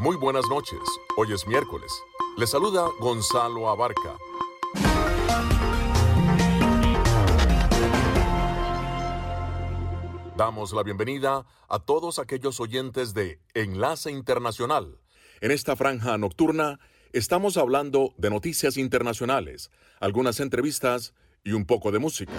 Muy buenas noches. Hoy es miércoles. Le saluda Gonzalo Abarca. Damos la bienvenida a todos aquellos oyentes de Enlace Internacional. En esta franja nocturna estamos hablando de noticias internacionales, algunas entrevistas y un poco de música.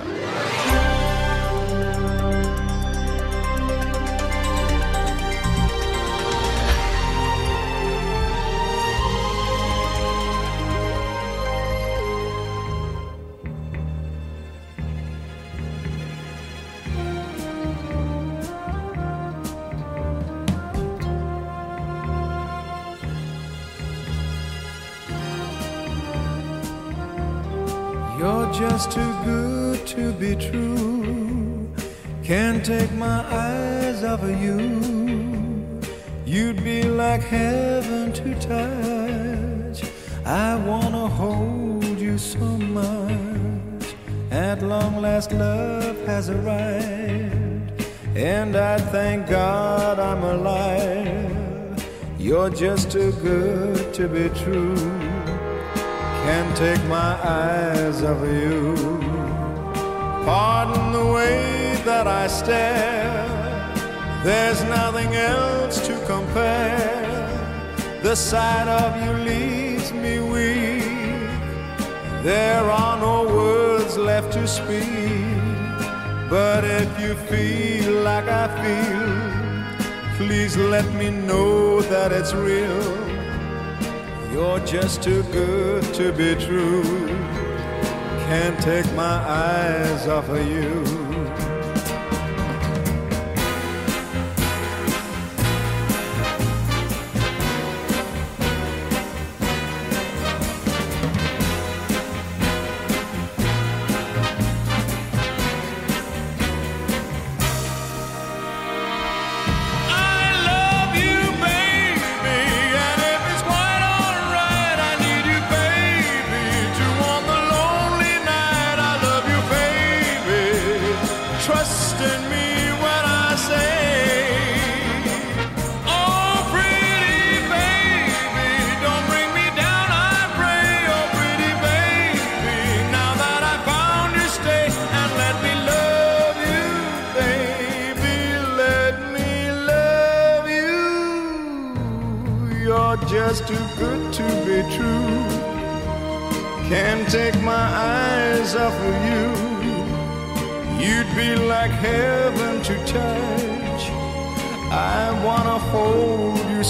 You're just too good to be true can't take my eyes off of you. Pardon the way that I stare. There's nothing else to compare. The sight of you leaves me weak. There are no words left to speak. But if you feel like I feel, please let me know that it's real. You're just too good to be true. Can't take my eyes off of you.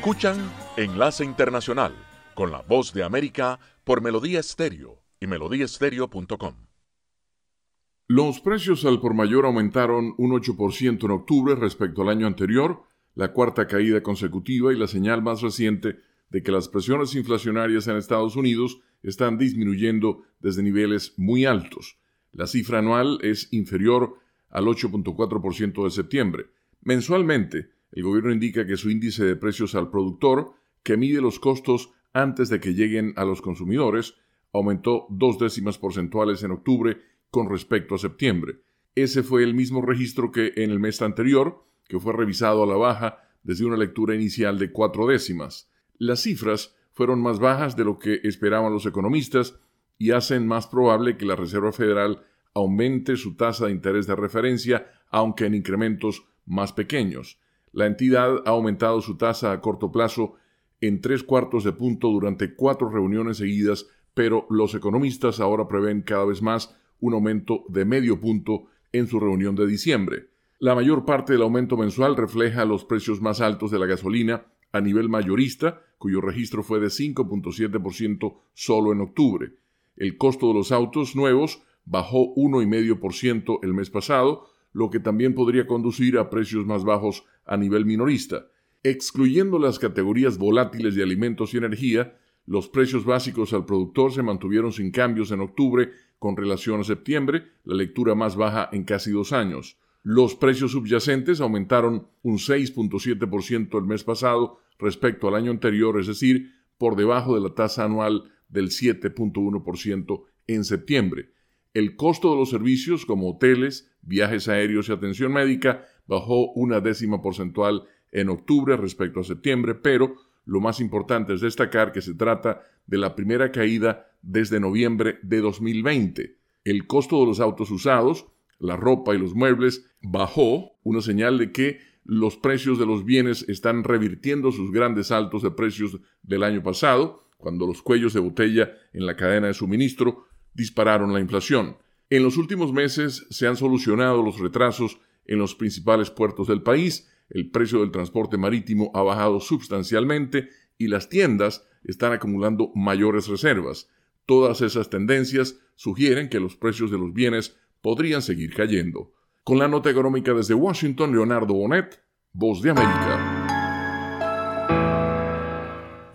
Escuchan Enlace Internacional con la voz de América por Melodía Estéreo y melodíaestéreo.com. Los precios al por mayor aumentaron un 8% en octubre respecto al año anterior, la cuarta caída consecutiva y la señal más reciente de que las presiones inflacionarias en Estados Unidos están disminuyendo desde niveles muy altos. La cifra anual es inferior al 8.4% de septiembre. Mensualmente, el gobierno indica que su índice de precios al productor, que mide los costos antes de que lleguen a los consumidores, aumentó dos décimas porcentuales en octubre con respecto a septiembre. Ese fue el mismo registro que en el mes anterior, que fue revisado a la baja desde una lectura inicial de cuatro décimas. Las cifras fueron más bajas de lo que esperaban los economistas y hacen más probable que la Reserva Federal aumente su tasa de interés de referencia, aunque en incrementos más pequeños. La entidad ha aumentado su tasa a corto plazo en tres cuartos de punto durante cuatro reuniones seguidas, pero los economistas ahora prevén cada vez más un aumento de medio punto en su reunión de diciembre. La mayor parte del aumento mensual refleja los precios más altos de la gasolina a nivel mayorista, cuyo registro fue de 5.7% solo en octubre. El costo de los autos nuevos bajó 1,5% el mes pasado, lo que también podría conducir a precios más bajos a nivel minorista. Excluyendo las categorías volátiles de alimentos y energía, los precios básicos al productor se mantuvieron sin cambios en octubre con relación a septiembre, la lectura más baja en casi dos años. Los precios subyacentes aumentaron un 6.7% el mes pasado respecto al año anterior, es decir, por debajo de la tasa anual del 7.1% en septiembre. El costo de los servicios como hoteles, viajes aéreos y atención médica bajó una décima porcentual en octubre respecto a septiembre, pero lo más importante es destacar que se trata de la primera caída desde noviembre de 2020. El costo de los autos usados, la ropa y los muebles bajó, una señal de que los precios de los bienes están revirtiendo sus grandes saltos de precios del año pasado, cuando los cuellos de botella en la cadena de suministro dispararon la inflación. En los últimos meses se han solucionado los retrasos en los principales puertos del país, el precio del transporte marítimo ha bajado sustancialmente y las tiendas están acumulando mayores reservas. Todas esas tendencias sugieren que los precios de los bienes podrían seguir cayendo. Con la nota económica desde Washington, Leonardo Bonet, Voz de América.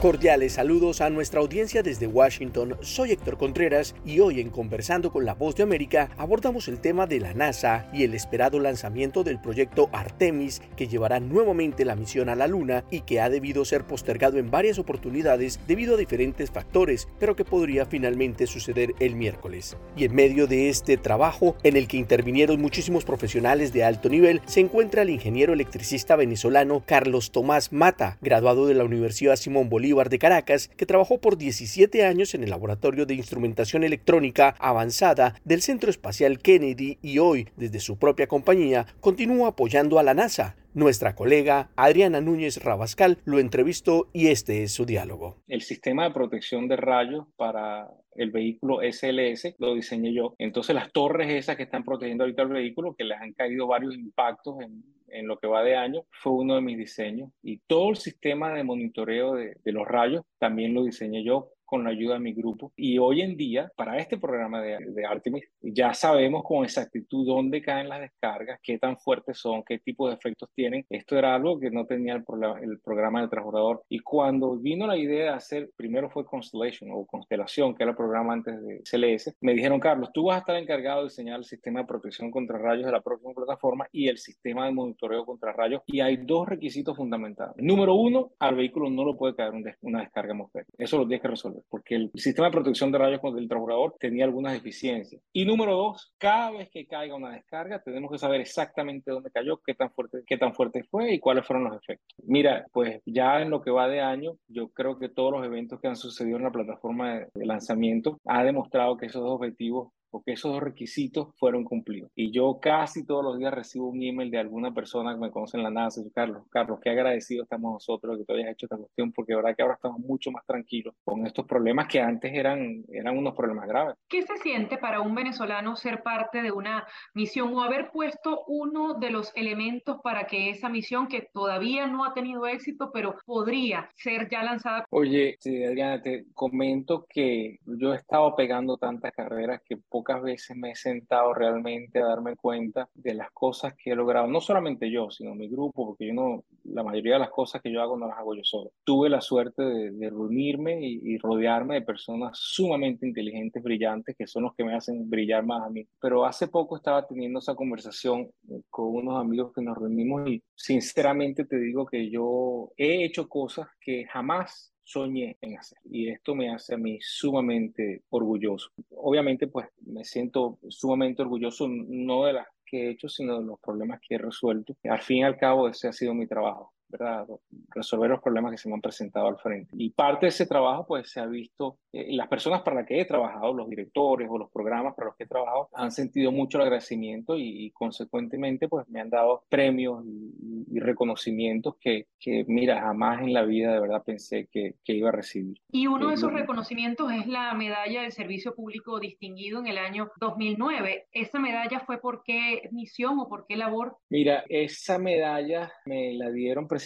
Cordiales saludos a nuestra audiencia desde Washington. Soy Héctor Contreras y hoy en Conversando con la Voz de América abordamos el tema de la NASA y el esperado lanzamiento del proyecto Artemis que llevará nuevamente la misión a la Luna y que ha debido ser postergado en varias oportunidades debido a diferentes factores, pero que podría finalmente suceder el miércoles. Y en medio de este trabajo, en el que intervinieron muchísimos profesionales de alto nivel, se encuentra el ingeniero electricista venezolano Carlos Tomás Mata, graduado de la Universidad Simón Bolívar de Caracas, que trabajó por 17 años en el Laboratorio de Instrumentación Electrónica Avanzada del Centro Espacial Kennedy y hoy, desde su propia compañía, continúa apoyando a la NASA. Nuestra colega Adriana Núñez Rabascal lo entrevistó y este es su diálogo. El sistema de protección de rayos para el vehículo SLS lo diseñé yo. Entonces las torres esas que están protegiendo ahorita el vehículo, que les han caído varios impactos en, en lo que va de año, fue uno de mis diseños. Y todo el sistema de monitoreo de, de los rayos también lo diseñé yo con la ayuda de mi grupo. Y hoy en día, para este programa de, de, Artemis, ya sabemos con exactitud dónde caen las descargas, qué tan fuertes son, qué tipo de efectos tienen. Esto era algo que no tenía el, el programa del transbordador. Y cuando vino la idea de hacer, primero fue Constellation o Constelación, que era el programa antes de CLS, me dijeron, Carlos, tú vas a estar encargado de diseñar el sistema de protección contra rayos de la próxima plataforma y el sistema de monitoreo contra rayos. Y hay dos requisitos fundamentales. Número uno, al vehículo no lo puede caer una descarga atmosférica. Eso lo tienes que resolver porque el sistema de protección de rayos del transbordador tenía algunas deficiencias. Y número dos, cada vez que caiga una descarga, tenemos que saber exactamente dónde cayó, qué tan fuerte, qué tan fuerte fue y cuáles fueron los efectos. Mira, pues ya en lo que va de año, yo creo que todos los eventos que han sucedido en la plataforma de lanzamiento ha demostrado que esos dos objetivos porque esos requisitos fueron cumplidos. Y yo casi todos los días recibo un email de alguna persona que me conoce en la NASA, Carlos, Carlos, qué agradecido estamos nosotros que tú hayas hecho esta cuestión, porque de verdad que ahora estamos mucho más tranquilos con estos problemas que antes eran, eran unos problemas graves. ¿Qué se siente para un venezolano ser parte de una misión o haber puesto uno de los elementos para que esa misión, que todavía no ha tenido éxito, pero podría ser ya lanzada? Oye, sí, Adriana, te comento que yo he estado pegando tantas carreras que pocas veces me he sentado realmente a darme cuenta de las cosas que he logrado, no solamente yo, sino mi grupo, porque yo no, la mayoría de las cosas que yo hago no las hago yo solo. Tuve la suerte de, de reunirme y, y, rodearme de personas sumamente inteligentes, brillantes, que son los que me hacen brillar más a mí. Pero hace poco estaba teniendo esa conversación con unos amigos que nos reunimos y sinceramente te digo que yo he hecho cosas que jamás soñé en hacer. Y esto me hace a mí sumamente orgulloso. Obviamente, pues me siento sumamente orgulloso no de las que he hecho, sino de los problemas que he resuelto. Al fin y al cabo, ese ha sido mi trabajo. ¿Verdad? resolver los problemas que se me han presentado al frente. Y parte de ese trabajo, pues se ha visto, eh, las personas para las que he trabajado, los directores o los programas para los que he trabajado, han sentido mucho el agradecimiento y, y consecuentemente, pues me han dado premios y, y reconocimientos que, que, mira, jamás en la vida de verdad pensé que, que iba a recibir. Y uno de esos reconocimientos es la medalla del Servicio Público Distinguido en el año 2009. ¿Esa medalla fue por qué misión o por qué labor? Mira, esa medalla me la dieron precisamente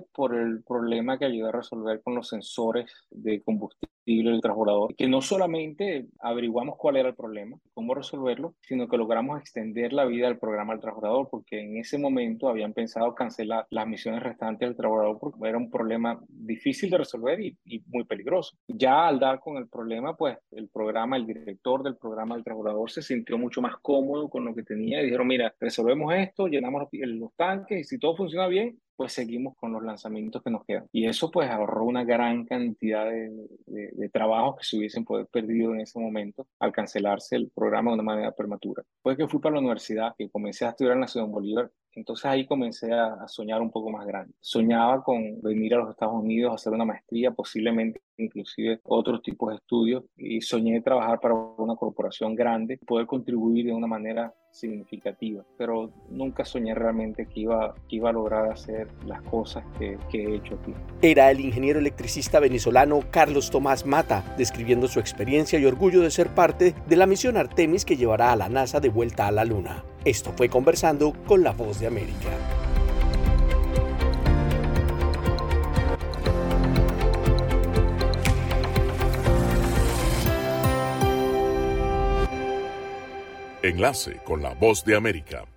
por el problema que ayudó a resolver con los sensores de combustible del transbordador, que no solamente averiguamos cuál era el problema, cómo resolverlo, sino que logramos extender la vida del programa del transbordador, porque en ese momento habían pensado cancelar las misiones restantes del transbordador porque era un problema difícil de resolver y, y muy peligroso. Ya al dar con el problema, pues el programa, el director del programa del transbordador se sintió mucho más cómodo con lo que tenía y dijeron, mira, resolvemos esto, llenamos los, los tanques y si todo funciona bien, pues seguimos con los lanzamientos que nos quedan. Y eso pues ahorró una gran cantidad de, de, de trabajos que se hubiesen podido perdido en ese momento al cancelarse el programa de una manera prematura. Después que fui para la universidad, que comencé a estudiar en la Ciudad de Bolívar, entonces ahí comencé a, soñar un poco más grande. Soñaba con venir a los Estados Unidos a hacer una maestría, posiblemente inclusive otros tipos de estudios, y soñé trabajar para una corporación grande, poder contribuir de una manera significativa, pero nunca soñé realmente que iba, que iba a lograr hacer las cosas que he hecho aquí. Era el ingeniero electricista venezolano Carlos Tomás Mata, describiendo su experiencia y orgullo de ser parte de la misión Artemis que llevará a la NASA de vuelta a la Luna. Esto fue conversando con la voz de América. Enlace con la voz de América.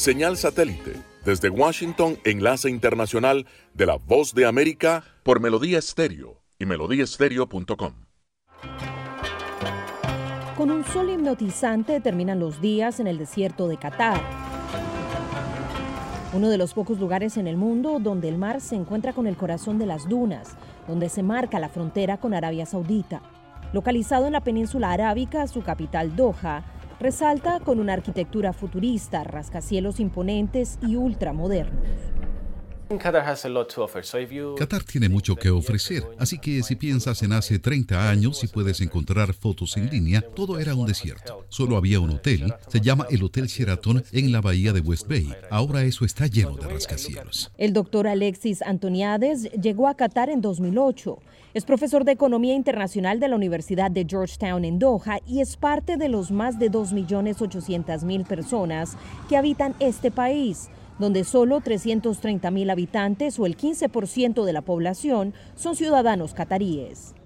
Señal satélite desde Washington, enlace internacional de la Voz de América por Melodía Estéreo y melodíaestéreo.com. Con un sol hipnotizante terminan los días en el desierto de Qatar. Uno de los pocos lugares en el mundo donde el mar se encuentra con el corazón de las dunas, donde se marca la frontera con Arabia Saudita. Localizado en la península arábica, su capital Doha, Resalta con una arquitectura futurista, rascacielos imponentes y ultramodernos. Qatar tiene mucho que ofrecer, así que si piensas en hace 30 años y puedes encontrar fotos en línea, todo era un desierto. Solo había un hotel, se llama el Hotel Sheraton en la bahía de West Bay. Ahora eso está lleno de rascacielos. El doctor Alexis Antoniades llegó a Qatar en 2008 es profesor de Economía Internacional de la Universidad de Georgetown en Doha y es parte de los más de 2.800.000 personas que habitan este país, donde solo 330.000 habitantes o el 15% de la población son ciudadanos cataríes.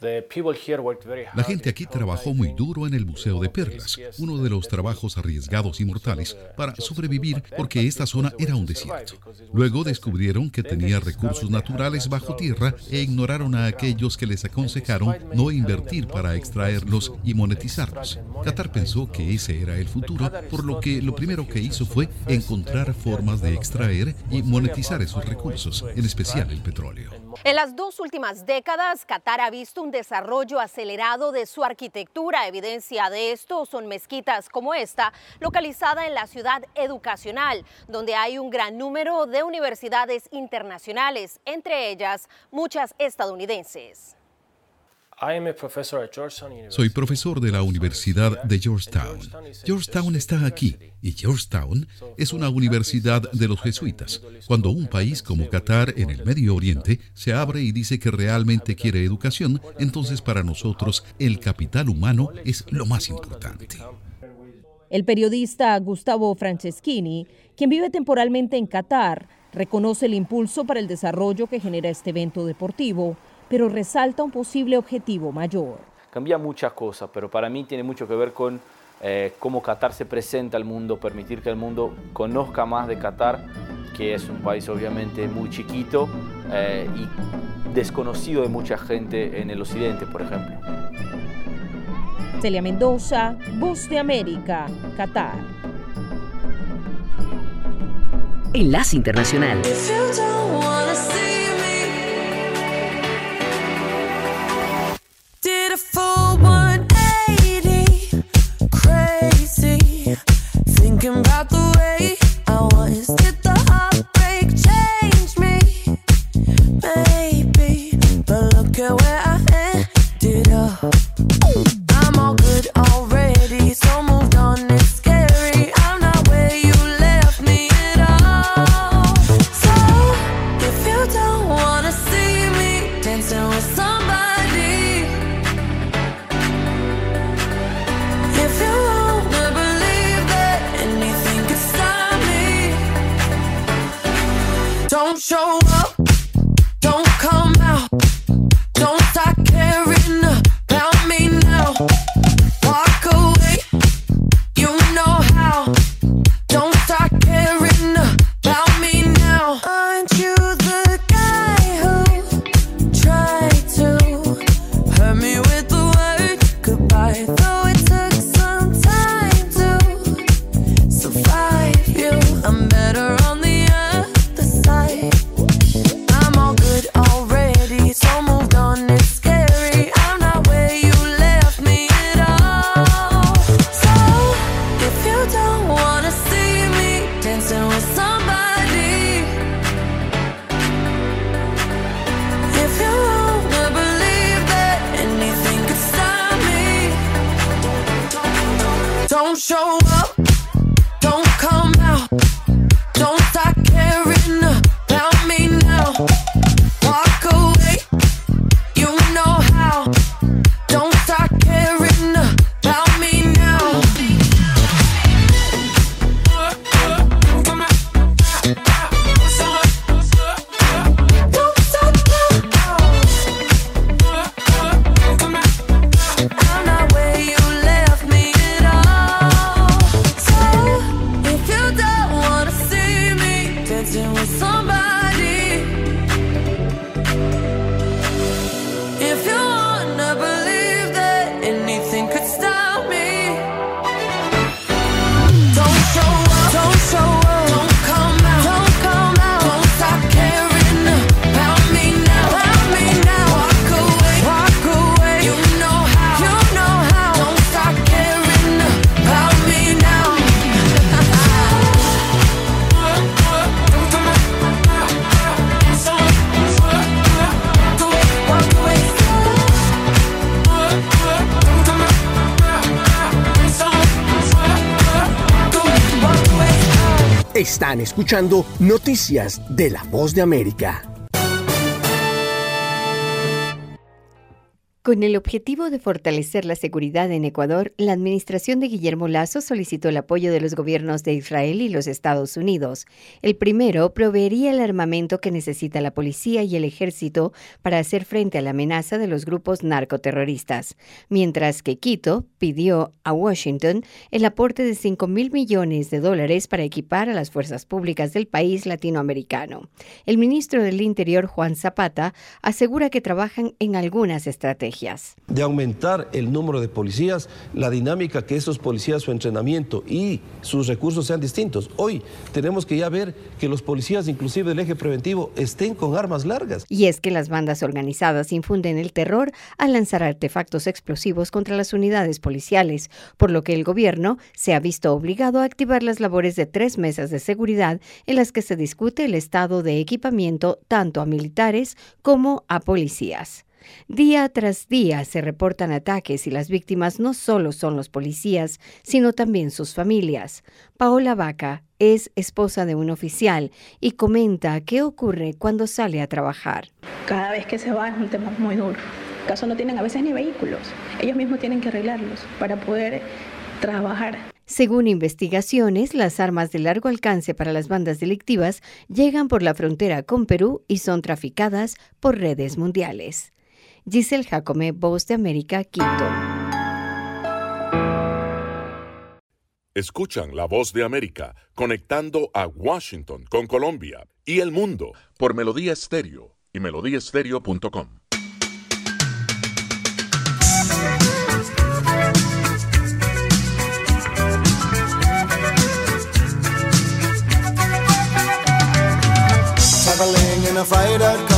La gente aquí trabajó muy duro en el Museo de Perlas, uno de los trabajos arriesgados y mortales para sobrevivir porque esta zona era un desierto. Luego descubrieron que tenía recursos naturales bajo tierra e ignoraron a aquellos que les aconsejaron no invertir para extraerlos y monetizarlos. Qatar pensó que ese era el futuro, por lo que lo primero que hizo fue encontrar formas de extraer y monetizar esos recursos, en especial el petróleo. En las dos últimas décadas, Qatar ha visto un desarrollo acelerado de su arquitectura. Evidencia de esto son mezquitas como esta, localizada en la ciudad educacional, donde hay un gran número de universidades internacionales, entre ellas muchas estadounidenses. Soy profesor de la Universidad de Georgetown. Georgetown está aquí y Georgetown es una universidad de los jesuitas. Cuando un país como Qatar en el Medio Oriente se abre y dice que realmente quiere educación, entonces para nosotros el capital humano es lo más importante. El periodista Gustavo Franceschini, quien vive temporalmente en Qatar, reconoce el impulso para el desarrollo que genera este evento deportivo pero resalta un posible objetivo mayor. Cambia muchas cosas, pero para mí tiene mucho que ver con eh, cómo Qatar se presenta al mundo, permitir que el mundo conozca más de Qatar, que es un país obviamente muy chiquito eh, y desconocido de mucha gente en el occidente, por ejemplo. Celia Mendoza, Voz de América, Qatar. Enlace Internacional. Did a full 180, crazy. Thinking about the way I was. Did show up, don't come out, Escuchando Noticias de la Voz de América. Con el objetivo de fortalecer la seguridad en Ecuador, la administración de Guillermo Lazo solicitó el apoyo de los gobiernos de Israel y los Estados Unidos. El primero proveería el armamento que necesita la policía y el ejército para hacer frente a la amenaza de los grupos narcoterroristas, mientras que Quito pidió a Washington el aporte de 5 mil millones de dólares para equipar a las fuerzas públicas del país latinoamericano. El ministro del Interior, Juan Zapata, asegura que trabajan en algunas estrategias de aumentar el número de policías, la dinámica que esos policías, su entrenamiento y sus recursos sean distintos. Hoy tenemos que ya ver que los policías, inclusive del eje preventivo, estén con armas largas. Y es que las bandas organizadas infunden el terror al lanzar artefactos explosivos contra las unidades policiales, por lo que el gobierno se ha visto obligado a activar las labores de tres mesas de seguridad en las que se discute el estado de equipamiento tanto a militares como a policías. Día tras día se reportan ataques y las víctimas no solo son los policías, sino también sus familias. Paola Vaca es esposa de un oficial y comenta qué ocurre cuando sale a trabajar. Cada vez que se va es un tema muy duro. Caso no tienen a veces ni vehículos. Ellos mismos tienen que arreglarlos para poder trabajar. Según investigaciones, las armas de largo alcance para las bandas delictivas llegan por la frontera con Perú y son traficadas por redes mundiales. Giselle Jacome, Voz de América, Quito. Escuchan la voz de América conectando a Washington con Colombia y el mundo por Melodía Estéreo y melodíaestéreo.com. Traveling in a fighter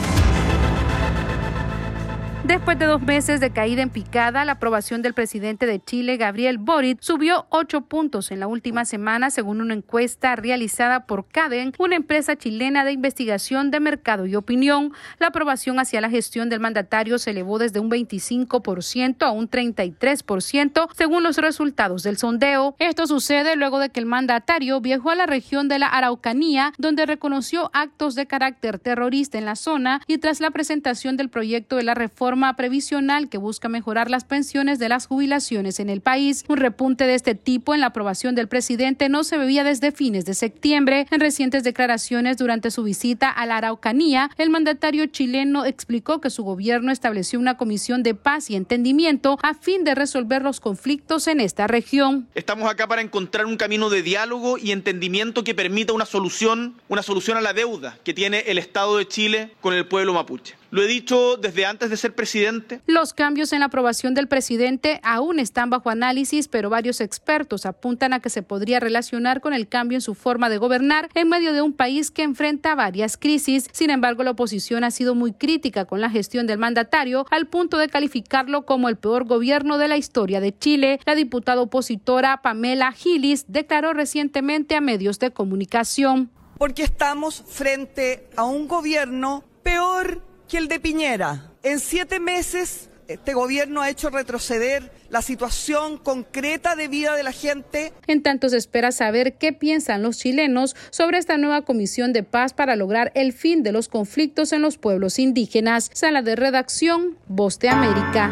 Después de dos meses de caída en picada, la aprobación del presidente de Chile, Gabriel Boric, subió ocho puntos en la última semana, según una encuesta realizada por Caden, una empresa chilena de investigación de mercado y opinión. La aprobación hacia la gestión del mandatario se elevó desde un 25% a un 33%, según los resultados del sondeo. Esto sucede luego de que el mandatario viajó a la región de la Araucanía, donde reconoció actos de carácter terrorista en la zona y tras la presentación del proyecto de la reforma previsional que busca mejorar las pensiones de las jubilaciones en el país. Un repunte de este tipo en la aprobación del presidente no se veía desde fines de septiembre. En recientes declaraciones durante su visita a la Araucanía, el mandatario chileno explicó que su gobierno estableció una comisión de paz y entendimiento a fin de resolver los conflictos en esta región. Estamos acá para encontrar un camino de diálogo y entendimiento que permita una solución, una solución a la deuda que tiene el Estado de Chile con el pueblo mapuche. Lo he dicho desde antes de ser presidente. Los cambios en la aprobación del presidente aún están bajo análisis, pero varios expertos apuntan a que se podría relacionar con el cambio en su forma de gobernar en medio de un país que enfrenta varias crisis. Sin embargo, la oposición ha sido muy crítica con la gestión del mandatario al punto de calificarlo como el peor gobierno de la historia de Chile. La diputada opositora Pamela Gilis declaró recientemente a medios de comunicación. Porque estamos frente a un gobierno peor que el de Piñera. En siete meses, este gobierno ha hecho retroceder la situación concreta de vida de la gente. En tanto se espera saber qué piensan los chilenos sobre esta nueva comisión de paz para lograr el fin de los conflictos en los pueblos indígenas. Sala de redacción, Voz de América.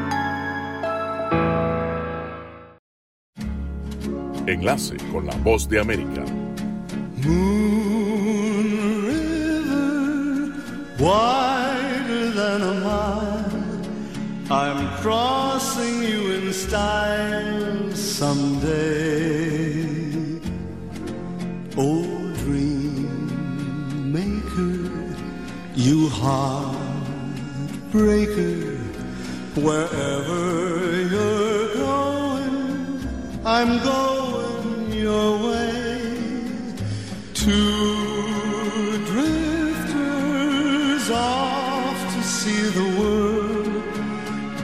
Enlace con la Voz de América. Than a mile. I'm crossing you in style someday. Oh, dream maker, you heartbreaker, wherever you're going, I'm going your way. Two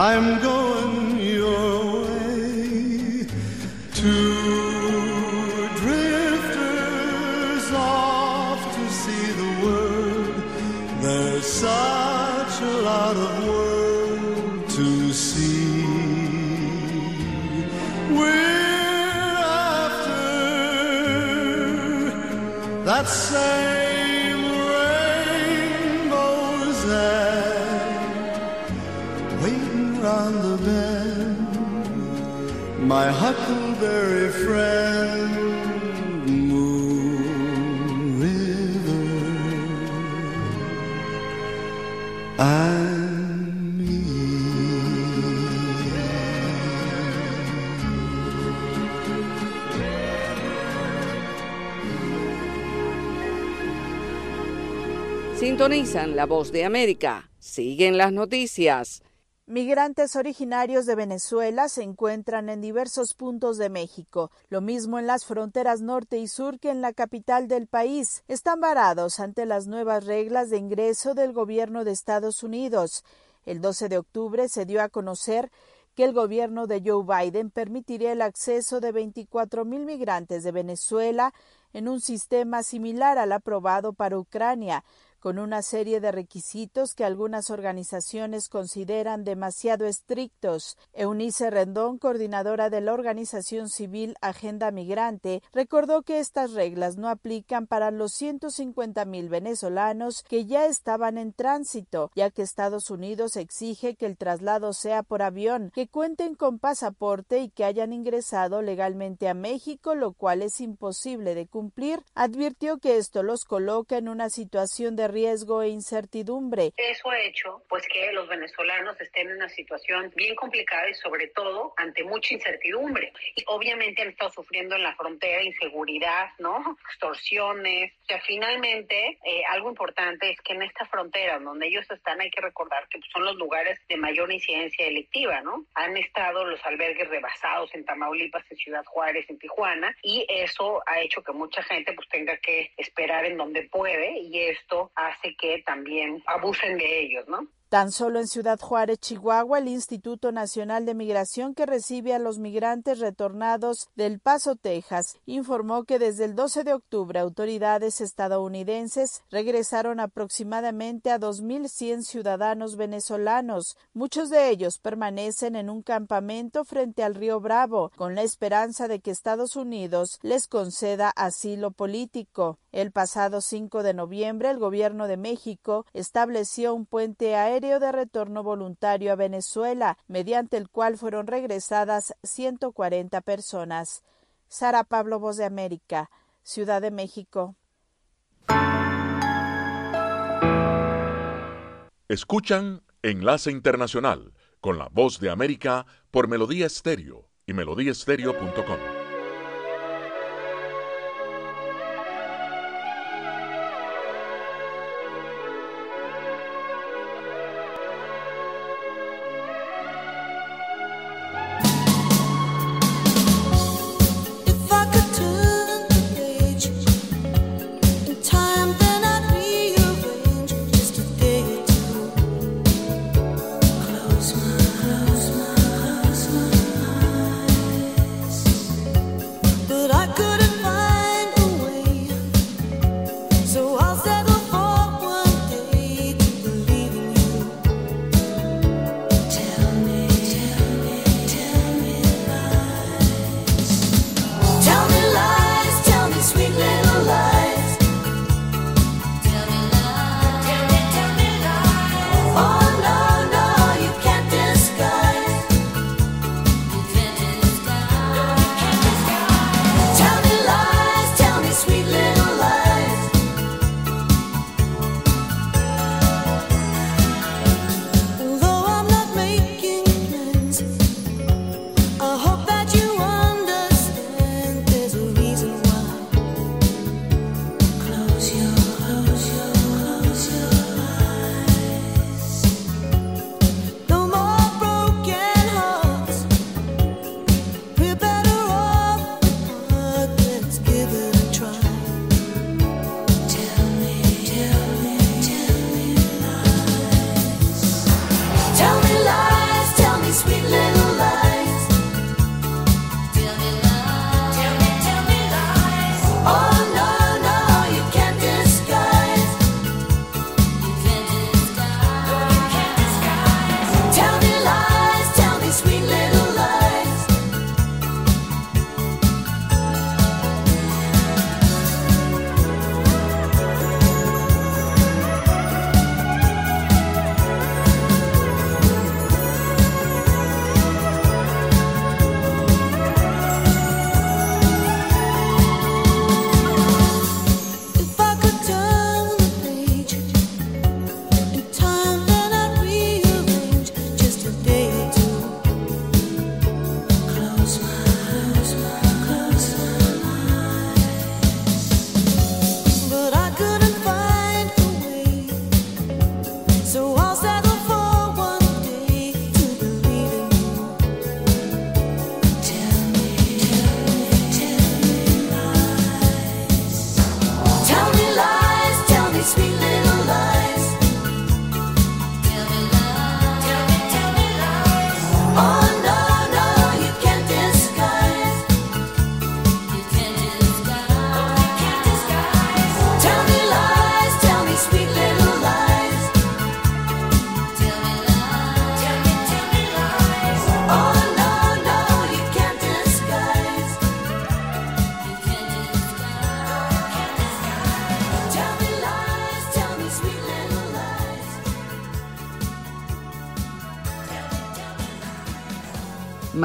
I'm going La voz de América. Siguen las noticias. Migrantes originarios de Venezuela se encuentran en diversos puntos de México, lo mismo en las fronteras norte y sur que en la capital del país. Están varados ante las nuevas reglas de ingreso del gobierno de Estados Unidos. El 12 de octubre se dio a conocer que el gobierno de Joe Biden permitiría el acceso de 24 mil migrantes de Venezuela en un sistema similar al aprobado para Ucrania, con una serie de requisitos que algunas organizaciones consideran demasiado estrictos. Eunice Rendón, coordinadora de la organización civil Agenda Migrante, recordó que estas reglas no aplican para los 150 mil venezolanos que ya estaban en tránsito, ya que Estados Unidos exige que el traslado sea por avión, que cuenten con pasaporte y que hayan ingresado legalmente a México, lo cual es imposible de cumplir. Advirtió que esto los coloca en una situación de riesgo e incertidumbre. Eso ha hecho pues que los venezolanos estén en una situación bien complicada y sobre todo ante mucha incertidumbre. Y obviamente han estado sufriendo en la frontera inseguridad, ¿no? Extorsiones. O sea, finalmente eh, algo importante es que en esta frontera donde ellos están hay que recordar que son los lugares de mayor incidencia delictiva, ¿no? Han estado los albergues rebasados en Tamaulipas, en Ciudad Juárez, en Tijuana y eso ha hecho que mucha gente pues tenga que esperar en donde puede y esto hace que también abusen de ellos, ¿no? Tan solo en Ciudad Juárez, Chihuahua, el Instituto Nacional de Migración que recibe a los migrantes retornados del Paso, Texas, informó que desde el 12 de octubre autoridades estadounidenses regresaron aproximadamente a 2.100 ciudadanos venezolanos. Muchos de ellos permanecen en un campamento frente al río Bravo, con la esperanza de que Estados Unidos les conceda asilo político. El pasado 5 de noviembre, el gobierno de México estableció un puente aéreo de retorno voluntario a Venezuela, mediante el cual fueron regresadas 140 personas. Sara Pablo, Voz de América, Ciudad de México. Escuchan Enlace Internacional con la Voz de América por Melodía Estéreo y melodíaestéreo.com.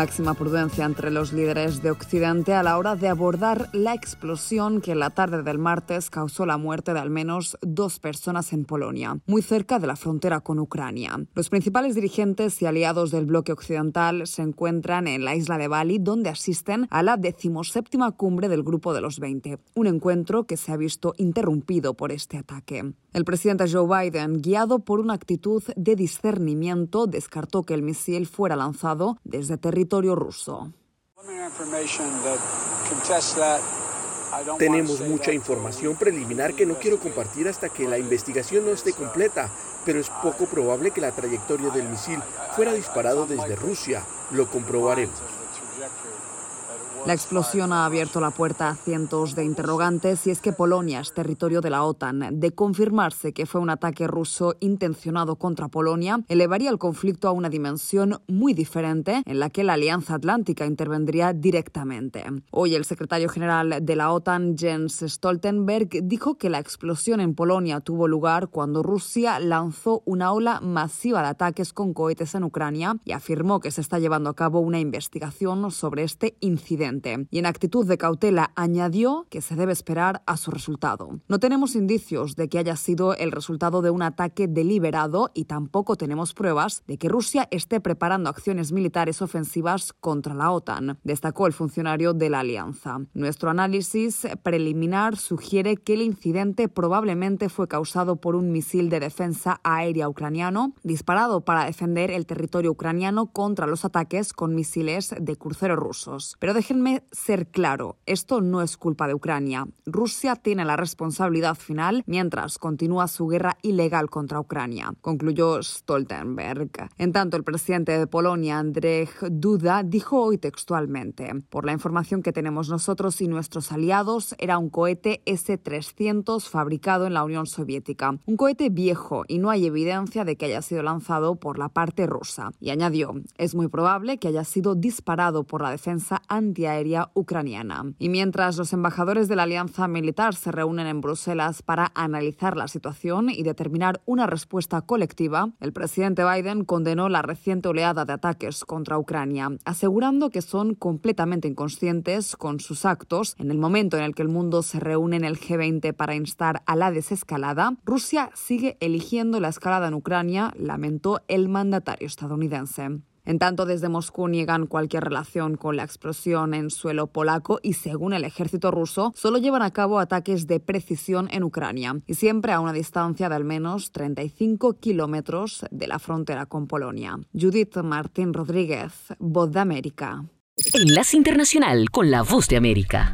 Máxima prudencia entre los líderes de Occidente a la hora de abordar la explosión que en la tarde del martes causó la muerte de al menos dos personas en Polonia, muy cerca de la frontera con Ucrania. Los principales dirigentes y aliados del bloque occidental se encuentran en la isla de Bali, donde asisten a la decimoséptima cumbre del Grupo de los 20, un encuentro que se ha visto interrumpido por este ataque. El presidente Joe Biden, guiado por una actitud de discernimiento, descartó que el misil fuera lanzado desde territorio ruso. Tenemos mucha información preliminar que no quiero compartir hasta que la investigación no esté completa, pero es poco probable que la trayectoria del misil fuera disparado desde Rusia. Lo comprobaremos. La explosión ha abierto la puerta a cientos de interrogantes y es que Polonia es territorio de la OTAN. De confirmarse que fue un ataque ruso intencionado contra Polonia, elevaría el conflicto a una dimensión muy diferente en la que la Alianza Atlántica intervendría directamente. Hoy el secretario general de la OTAN, Jens Stoltenberg, dijo que la explosión en Polonia tuvo lugar cuando Rusia lanzó una ola masiva de ataques con cohetes en Ucrania y afirmó que se está llevando a cabo una investigación sobre este incidente y en actitud de cautela añadió que se debe esperar a su resultado. No tenemos indicios de que haya sido el resultado de un ataque deliberado y tampoco tenemos pruebas de que Rusia esté preparando acciones militares ofensivas contra la OTAN, destacó el funcionario de la alianza. Nuestro análisis preliminar sugiere que el incidente probablemente fue causado por un misil de defensa aérea ucraniano disparado para defender el territorio ucraniano contra los ataques con misiles de cruceros rusos. Pero déjenme ser claro, esto no es culpa de Ucrania. Rusia tiene la responsabilidad final mientras continúa su guerra ilegal contra Ucrania, concluyó Stoltenberg. En tanto, el presidente de Polonia, Andrzej Duda, dijo hoy textualmente, por la información que tenemos nosotros y nuestros aliados, era un cohete S-300 fabricado en la Unión Soviética, un cohete viejo y no hay evidencia de que haya sido lanzado por la parte rusa. Y añadió, es muy probable que haya sido disparado por la defensa antiaérea ucraniana. Y mientras los embajadores de la alianza militar se reúnen en Bruselas para analizar la situación y determinar una respuesta colectiva, el presidente Biden condenó la reciente oleada de ataques contra Ucrania, asegurando que son completamente inconscientes con sus actos en el momento en el que el mundo se reúne en el G20 para instar a la desescalada. Rusia sigue eligiendo la escalada en Ucrania, lamentó el mandatario estadounidense. En tanto, desde Moscú niegan cualquier relación con la explosión en suelo polaco y, según el ejército ruso, solo llevan a cabo ataques de precisión en Ucrania y siempre a una distancia de al menos 35 kilómetros de la frontera con Polonia. Judith Martín Rodríguez, Voz de América. Enlace Internacional con la Voz de América.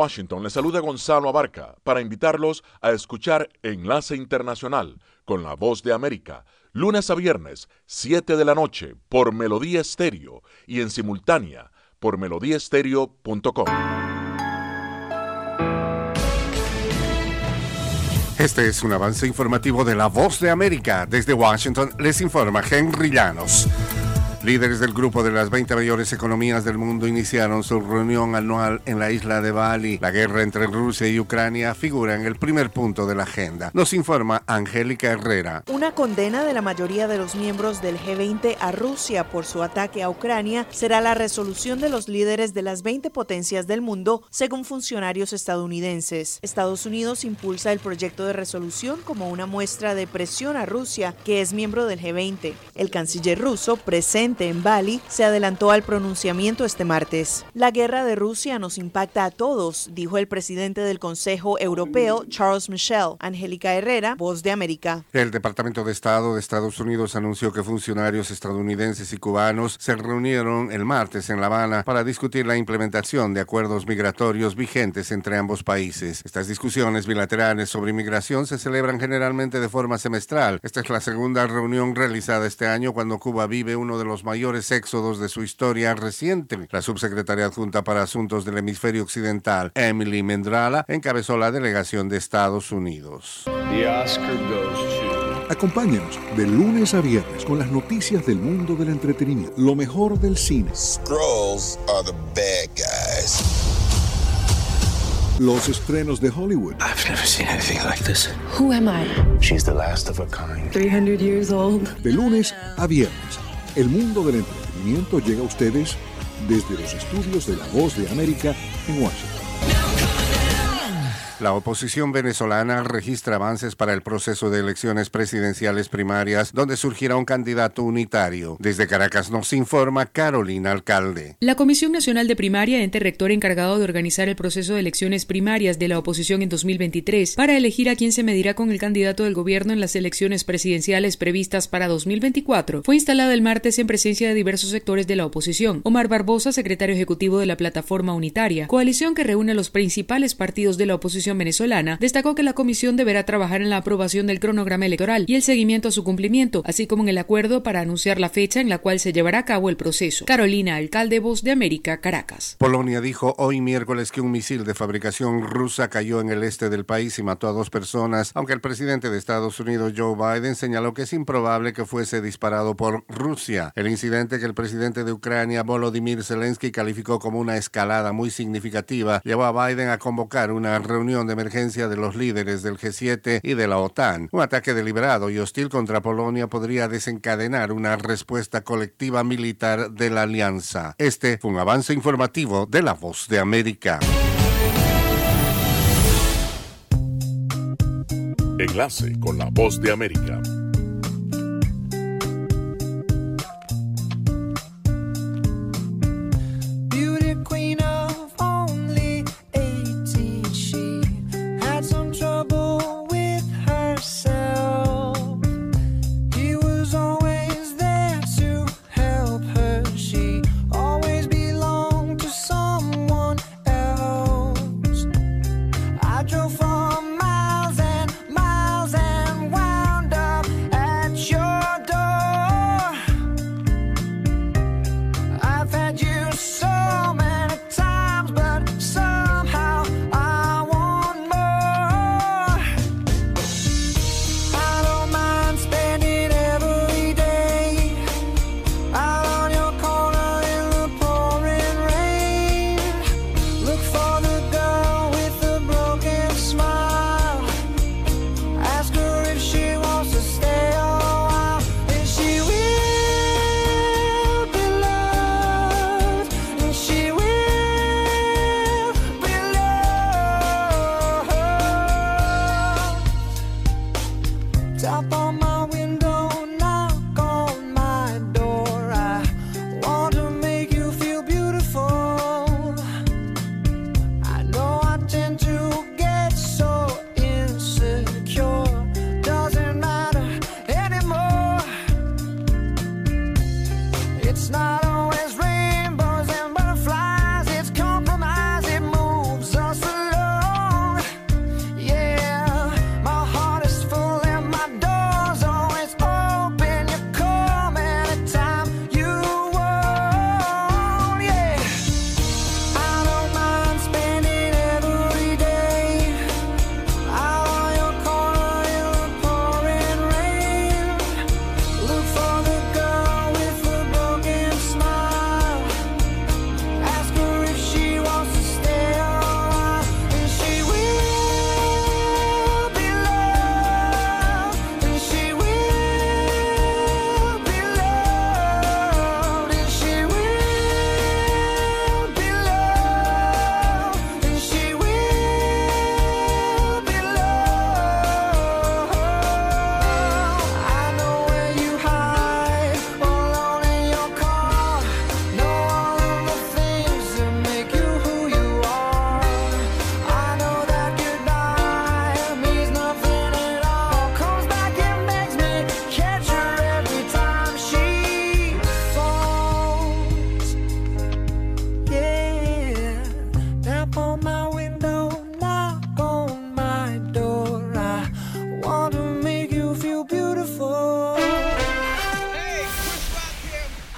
Washington le saluda Gonzalo Abarca para invitarlos a escuchar Enlace Internacional con la voz de América, lunes a viernes, 7 de la noche, por Melodía Estéreo y en simultánea por melodíaestéreo.com. Este es un avance informativo de La Voz de América. Desde Washington les informa Henry Llanos. Líderes del grupo de las 20 mayores economías del mundo iniciaron su reunión anual en la isla de Bali. La guerra entre Rusia y Ucrania figura en el primer punto de la agenda. Nos informa Angélica Herrera. Una condena de la mayoría de los miembros del G20 a Rusia por su ataque a Ucrania será la resolución de los líderes de las 20 potencias del mundo, según funcionarios estadounidenses. Estados Unidos impulsa el proyecto de resolución como una muestra de presión a Rusia, que es miembro del G20. El canciller ruso, presente en Bali, se adelantó al pronunciamiento este martes. La guerra de Rusia nos impacta a todos, dijo el presidente del Consejo Europeo, Charles Michel. Angélica Herrera, Voz de América. El Departamento de Estado de Estados Unidos anunció que funcionarios estadounidenses y cubanos se reunieron el martes en La Habana para discutir la implementación de acuerdos migratorios vigentes entre ambos países. Estas discusiones bilaterales sobre inmigración se celebran generalmente de forma semestral. Esta es la segunda reunión realizada este año cuando Cuba vive uno de los mayores éxodos de su historia reciente. La subsecretaria adjunta para Asuntos del Hemisferio Occidental, Emily Mendrala, encabezó la delegación de Estados Unidos. Acompáñanos de lunes a viernes con las noticias del mundo del entretenimiento, lo mejor del cine, Scrolls are the bad guys. los estrenos de Hollywood, I've never seen anything like this. Who am I? She's the last of her kind. 300 years old. de lunes a viernes. El mundo del entretenimiento llega a ustedes desde los estudios de La Voz de América en Washington. La oposición venezolana registra avances para el proceso de elecciones presidenciales primarias donde surgirá un candidato unitario. Desde Caracas nos informa Carolina Alcalde. La Comisión Nacional de Primaria, ente rector encargado de organizar el proceso de elecciones primarias de la oposición en 2023 para elegir a quién se medirá con el candidato del gobierno en las elecciones presidenciales previstas para 2024, fue instalada el martes en presencia de diversos sectores de la oposición. Omar Barbosa, secretario ejecutivo de la Plataforma Unitaria, coalición que reúne a los principales partidos de la oposición venezolana, destacó que la comisión deberá trabajar en la aprobación del cronograma electoral y el seguimiento a su cumplimiento, así como en el acuerdo para anunciar la fecha en la cual se llevará a cabo el proceso. Carolina, alcalde Voz de América, Caracas. Polonia dijo hoy miércoles que un misil de fabricación rusa cayó en el este del país y mató a dos personas, aunque el presidente de Estados Unidos, Joe Biden, señaló que es improbable que fuese disparado por Rusia. El incidente que el presidente de Ucrania, Volodymyr Zelensky, calificó como una escalada muy significativa, llevó a Biden a convocar una reunión de emergencia de los líderes del G7 y de la OTAN. Un ataque deliberado y hostil contra Polonia podría desencadenar una respuesta colectiva militar de la alianza. Este fue un avance informativo de La Voz de América. Enlace con la voz de América.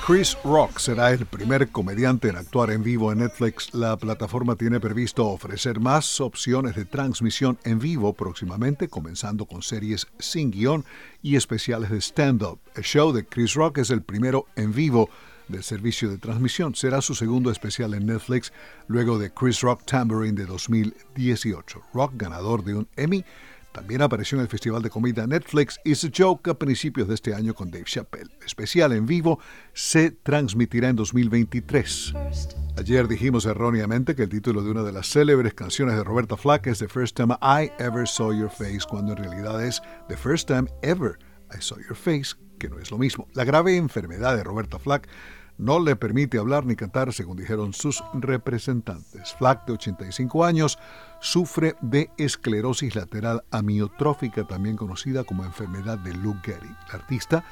Chris Rock será el primer comediante en actuar en vivo en Netflix. La plataforma tiene previsto ofrecer más opciones de transmisión en vivo próximamente, comenzando con series sin guion y especiales de stand-up. El show de Chris Rock es el primero en vivo del servicio de transmisión. Será su segundo especial en Netflix luego de Chris Rock Tambourine de 2018. Rock, ganador de un Emmy, también apareció en el Festival de Comida Netflix Is a Joke a principios de este año con Dave Chappelle. Especial en vivo se transmitirá en 2023. Ayer dijimos erróneamente que el título de una de las célebres canciones de Roberta Flack es The First Time I Ever Saw Your Face, cuando en realidad es The First Time Ever I Saw Your Face, que no es lo mismo. La grave enfermedad de Roberta Flack no le permite hablar ni cantar, según dijeron sus representantes. Flack, de 85 años, sufre de esclerosis lateral amiotrófica, también conocida como enfermedad de Lou Gehrig. La artista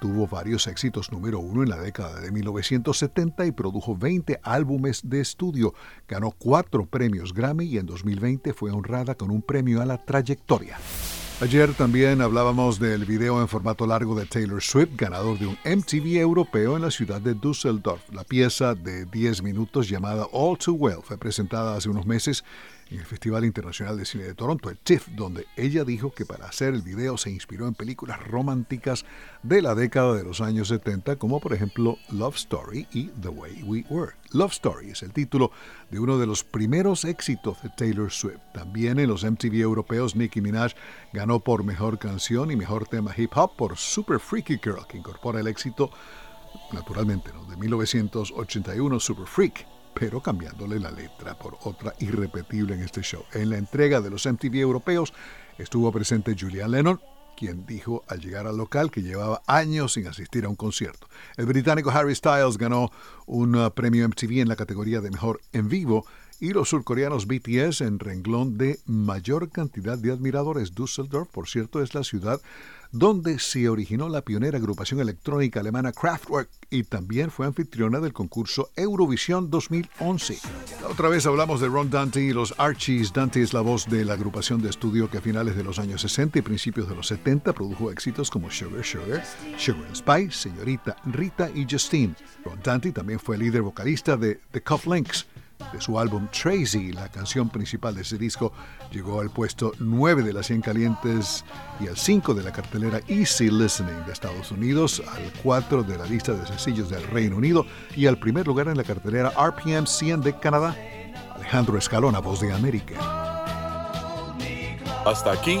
tuvo varios éxitos número uno en la década de 1970 y produjo 20 álbumes de estudio. Ganó cuatro premios Grammy y en 2020 fue honrada con un premio a la trayectoria. Ayer también hablábamos del video en formato largo de Taylor Swift, ganador de un MTV europeo en la ciudad de Düsseldorf. La pieza de 10 minutos llamada All Too Well fue presentada hace unos meses en el Festival Internacional de Cine de Toronto, el TIFF, donde ella dijo que para hacer el video se inspiró en películas románticas de la década de los años 70, como por ejemplo Love Story y The Way We Were. Love Story es el título de uno de los primeros éxitos de Taylor Swift. También en los MTV europeos, Nicki Minaj ganó por mejor canción y mejor tema hip hop por Super Freaky Girl, que incorpora el éxito, naturalmente, ¿no? de 1981, Super Freak pero cambiándole la letra por otra irrepetible en este show. En la entrega de los MTV europeos estuvo presente Julian Lennon, quien dijo al llegar al local que llevaba años sin asistir a un concierto. El británico Harry Styles ganó un uh, premio MTV en la categoría de mejor en vivo y los surcoreanos BTS en renglón de mayor cantidad de admiradores. Düsseldorf, por cierto, es la ciudad donde se originó la pionera agrupación electrónica alemana Kraftwerk y también fue anfitriona del concurso Eurovisión 2011. Otra vez hablamos de Ron Dante y los Archies. Dante es la voz de la agrupación de estudio que a finales de los años 60 y principios de los 70 produjo éxitos como Sugar Sugar, Sugar and Spice, Señorita Rita y Justine. Ron Dante también fue líder vocalista de The Cufflinks de su álbum Tracy. La canción principal de ese disco llegó al puesto 9 de las 100 calientes y al 5 de la cartelera Easy Listening de Estados Unidos, al 4 de la lista de sencillos del Reino Unido y al primer lugar en la cartelera RPM 100 de Canadá. Alejandro Escalona, voz de América. Hasta aquí,